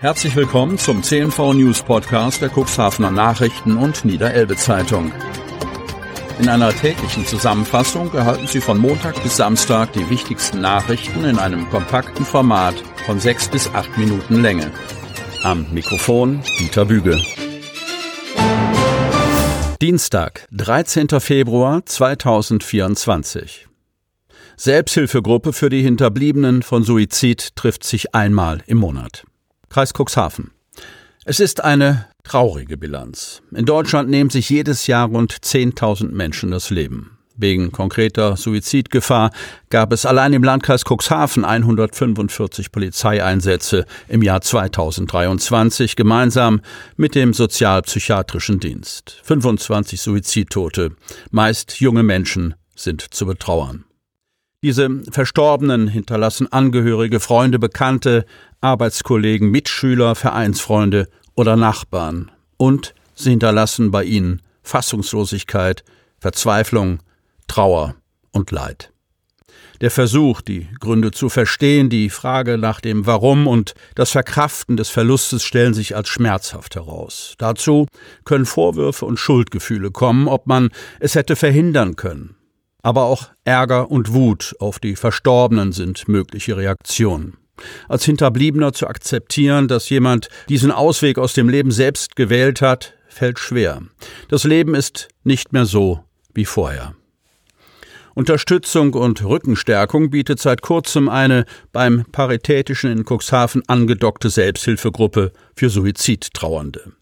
Herzlich willkommen zum CNV News Podcast der Cuxhavener Nachrichten und Niederelbe Zeitung. In einer täglichen Zusammenfassung erhalten Sie von Montag bis Samstag die wichtigsten Nachrichten in einem kompakten Format von sechs bis acht Minuten Länge. Am Mikrofon Dieter Bügel. Dienstag, 13. Februar 2024. Selbsthilfegruppe für die Hinterbliebenen von Suizid trifft sich einmal im Monat. Kreis Cuxhaven. Es ist eine traurige Bilanz. In Deutschland nehmen sich jedes Jahr rund 10.000 Menschen das Leben. Wegen konkreter Suizidgefahr gab es allein im Landkreis Cuxhaven 145 Polizeieinsätze im Jahr 2023 gemeinsam mit dem Sozialpsychiatrischen Dienst. 25 Suizidtote, meist junge Menschen, sind zu betrauern. Diese Verstorbenen hinterlassen Angehörige, Freunde, Bekannte, Arbeitskollegen, Mitschüler, Vereinsfreunde oder Nachbarn. Und sie hinterlassen bei ihnen Fassungslosigkeit, Verzweiflung, Trauer und Leid. Der Versuch, die Gründe zu verstehen, die Frage nach dem Warum und das Verkraften des Verlustes stellen sich als schmerzhaft heraus. Dazu können Vorwürfe und Schuldgefühle kommen, ob man es hätte verhindern können, aber auch Ärger und Wut auf die Verstorbenen sind mögliche Reaktionen. Als Hinterbliebener zu akzeptieren, dass jemand diesen Ausweg aus dem Leben selbst gewählt hat, fällt schwer. Das Leben ist nicht mehr so wie vorher. Unterstützung und Rückenstärkung bietet seit kurzem eine beim Paritätischen in Cuxhaven angedockte Selbsthilfegruppe für Suizidtrauernde.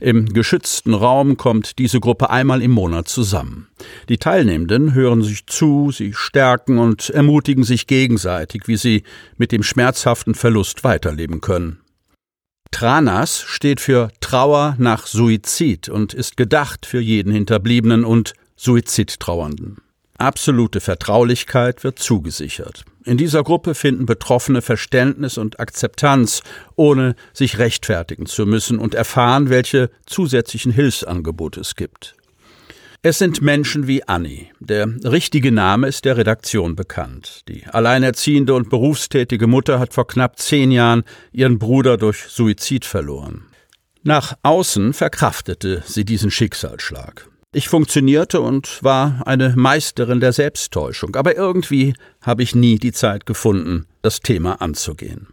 Im geschützten Raum kommt diese Gruppe einmal im Monat zusammen. Die Teilnehmenden hören sich zu, sie stärken und ermutigen sich gegenseitig, wie sie mit dem schmerzhaften Verlust weiterleben können. Tranas steht für Trauer nach Suizid und ist gedacht für jeden Hinterbliebenen und Suizidtrauernden. Absolute Vertraulichkeit wird zugesichert. In dieser Gruppe finden Betroffene Verständnis und Akzeptanz, ohne sich rechtfertigen zu müssen und erfahren, welche zusätzlichen Hilfsangebote es gibt. Es sind Menschen wie Annie. Der richtige Name ist der Redaktion bekannt. Die alleinerziehende und berufstätige Mutter hat vor knapp zehn Jahren ihren Bruder durch Suizid verloren. Nach außen verkraftete sie diesen Schicksalsschlag. Ich funktionierte und war eine Meisterin der Selbsttäuschung, aber irgendwie habe ich nie die Zeit gefunden, das Thema anzugehen.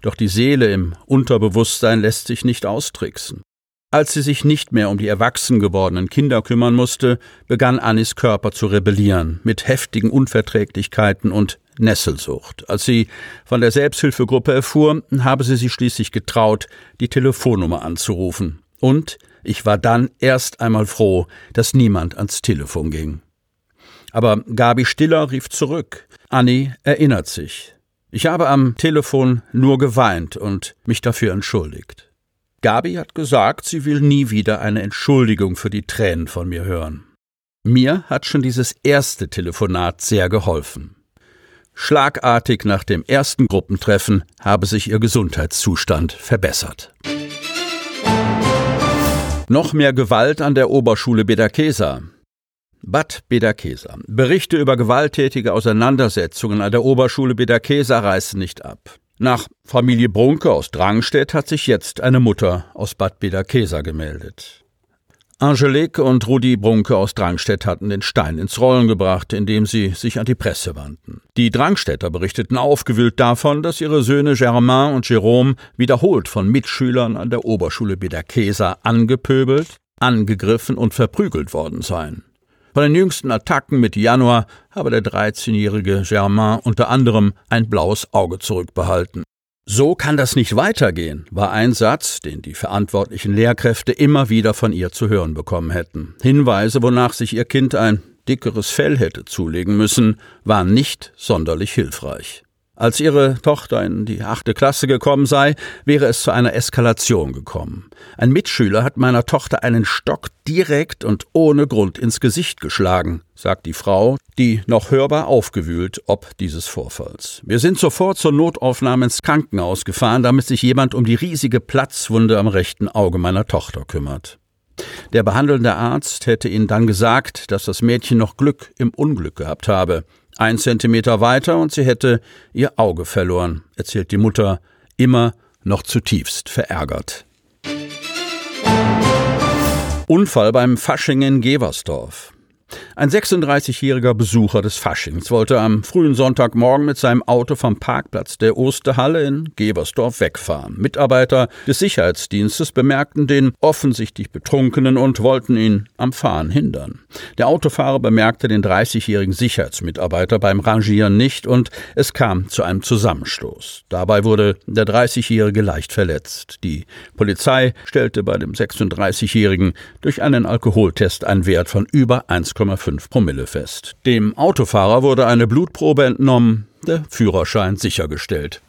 Doch die Seele im Unterbewusstsein lässt sich nicht austricksen. Als sie sich nicht mehr um die erwachsen gewordenen Kinder kümmern musste, begann Annis Körper zu rebellieren, mit heftigen Unverträglichkeiten und Nesselsucht. Als sie von der Selbsthilfegruppe erfuhr, habe sie sich schließlich getraut, die Telefonnummer anzurufen. Und ich war dann erst einmal froh, dass niemand ans Telefon ging. Aber Gabi Stiller rief zurück. Annie erinnert sich. Ich habe am Telefon nur geweint und mich dafür entschuldigt. Gabi hat gesagt, sie will nie wieder eine Entschuldigung für die Tränen von mir hören. Mir hat schon dieses erste Telefonat sehr geholfen. Schlagartig nach dem ersten Gruppentreffen habe sich ihr Gesundheitszustand verbessert. Noch mehr Gewalt an der Oberschule Bederkesa. Bad Bederkesa. Berichte über gewalttätige Auseinandersetzungen an der Oberschule Bederkesa reißen nicht ab. Nach Familie Brunke aus Drangstedt hat sich jetzt eine Mutter aus Bad Bederkesa gemeldet. Angelique und Rudi Brunke aus Drangstedt hatten den Stein ins Rollen gebracht, indem sie sich an die Presse wandten. Die Drangstädter berichteten aufgewühlt davon, dass ihre Söhne Germain und Jérôme wiederholt von Mitschülern an der Oberschule Bederkesa angepöbelt, angegriffen und verprügelt worden seien. Von den jüngsten Attacken Mitte Januar habe der 13-jährige Germain unter anderem ein blaues Auge zurückbehalten. So kann das nicht weitergehen, war ein Satz, den die verantwortlichen Lehrkräfte immer wieder von ihr zu hören bekommen hätten. Hinweise, wonach sich ihr Kind ein dickeres Fell hätte zulegen müssen, waren nicht sonderlich hilfreich. Als ihre Tochter in die achte Klasse gekommen sei, wäre es zu einer Eskalation gekommen. Ein Mitschüler hat meiner Tochter einen Stock direkt und ohne Grund ins Gesicht geschlagen, sagt die Frau, die noch hörbar aufgewühlt ob dieses Vorfalls. Wir sind sofort zur Notaufnahme ins Krankenhaus gefahren, damit sich jemand um die riesige Platzwunde am rechten Auge meiner Tochter kümmert. Der behandelnde Arzt hätte ihnen dann gesagt, dass das Mädchen noch Glück im Unglück gehabt habe. Ein Zentimeter weiter und sie hätte ihr Auge verloren, erzählt die Mutter, immer noch zutiefst verärgert. Unfall beim Fasching in Geversdorf. Ein 36-jähriger Besucher des Faschings wollte am frühen Sonntagmorgen mit seinem Auto vom Parkplatz der Osterhalle in Gebersdorf wegfahren. Mitarbeiter des Sicherheitsdienstes bemerkten den offensichtlich Betrunkenen und wollten ihn am Fahren hindern. Der Autofahrer bemerkte den 30-jährigen Sicherheitsmitarbeiter beim Rangieren nicht und es kam zu einem Zusammenstoß. Dabei wurde der 30-jährige leicht verletzt. Die Polizei stellte bei dem 36-jährigen durch einen Alkoholtest einen Wert von über 1, 1,5 Promille fest. Dem Autofahrer wurde eine Blutprobe entnommen, der Führerschein sichergestellt.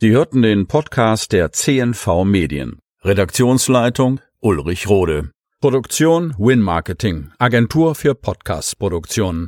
Sie hörten den Podcast der CNV Medien. Redaktionsleitung Ulrich Rode. Produktion Win Marketing, Agentur für Podcast-Produktionen.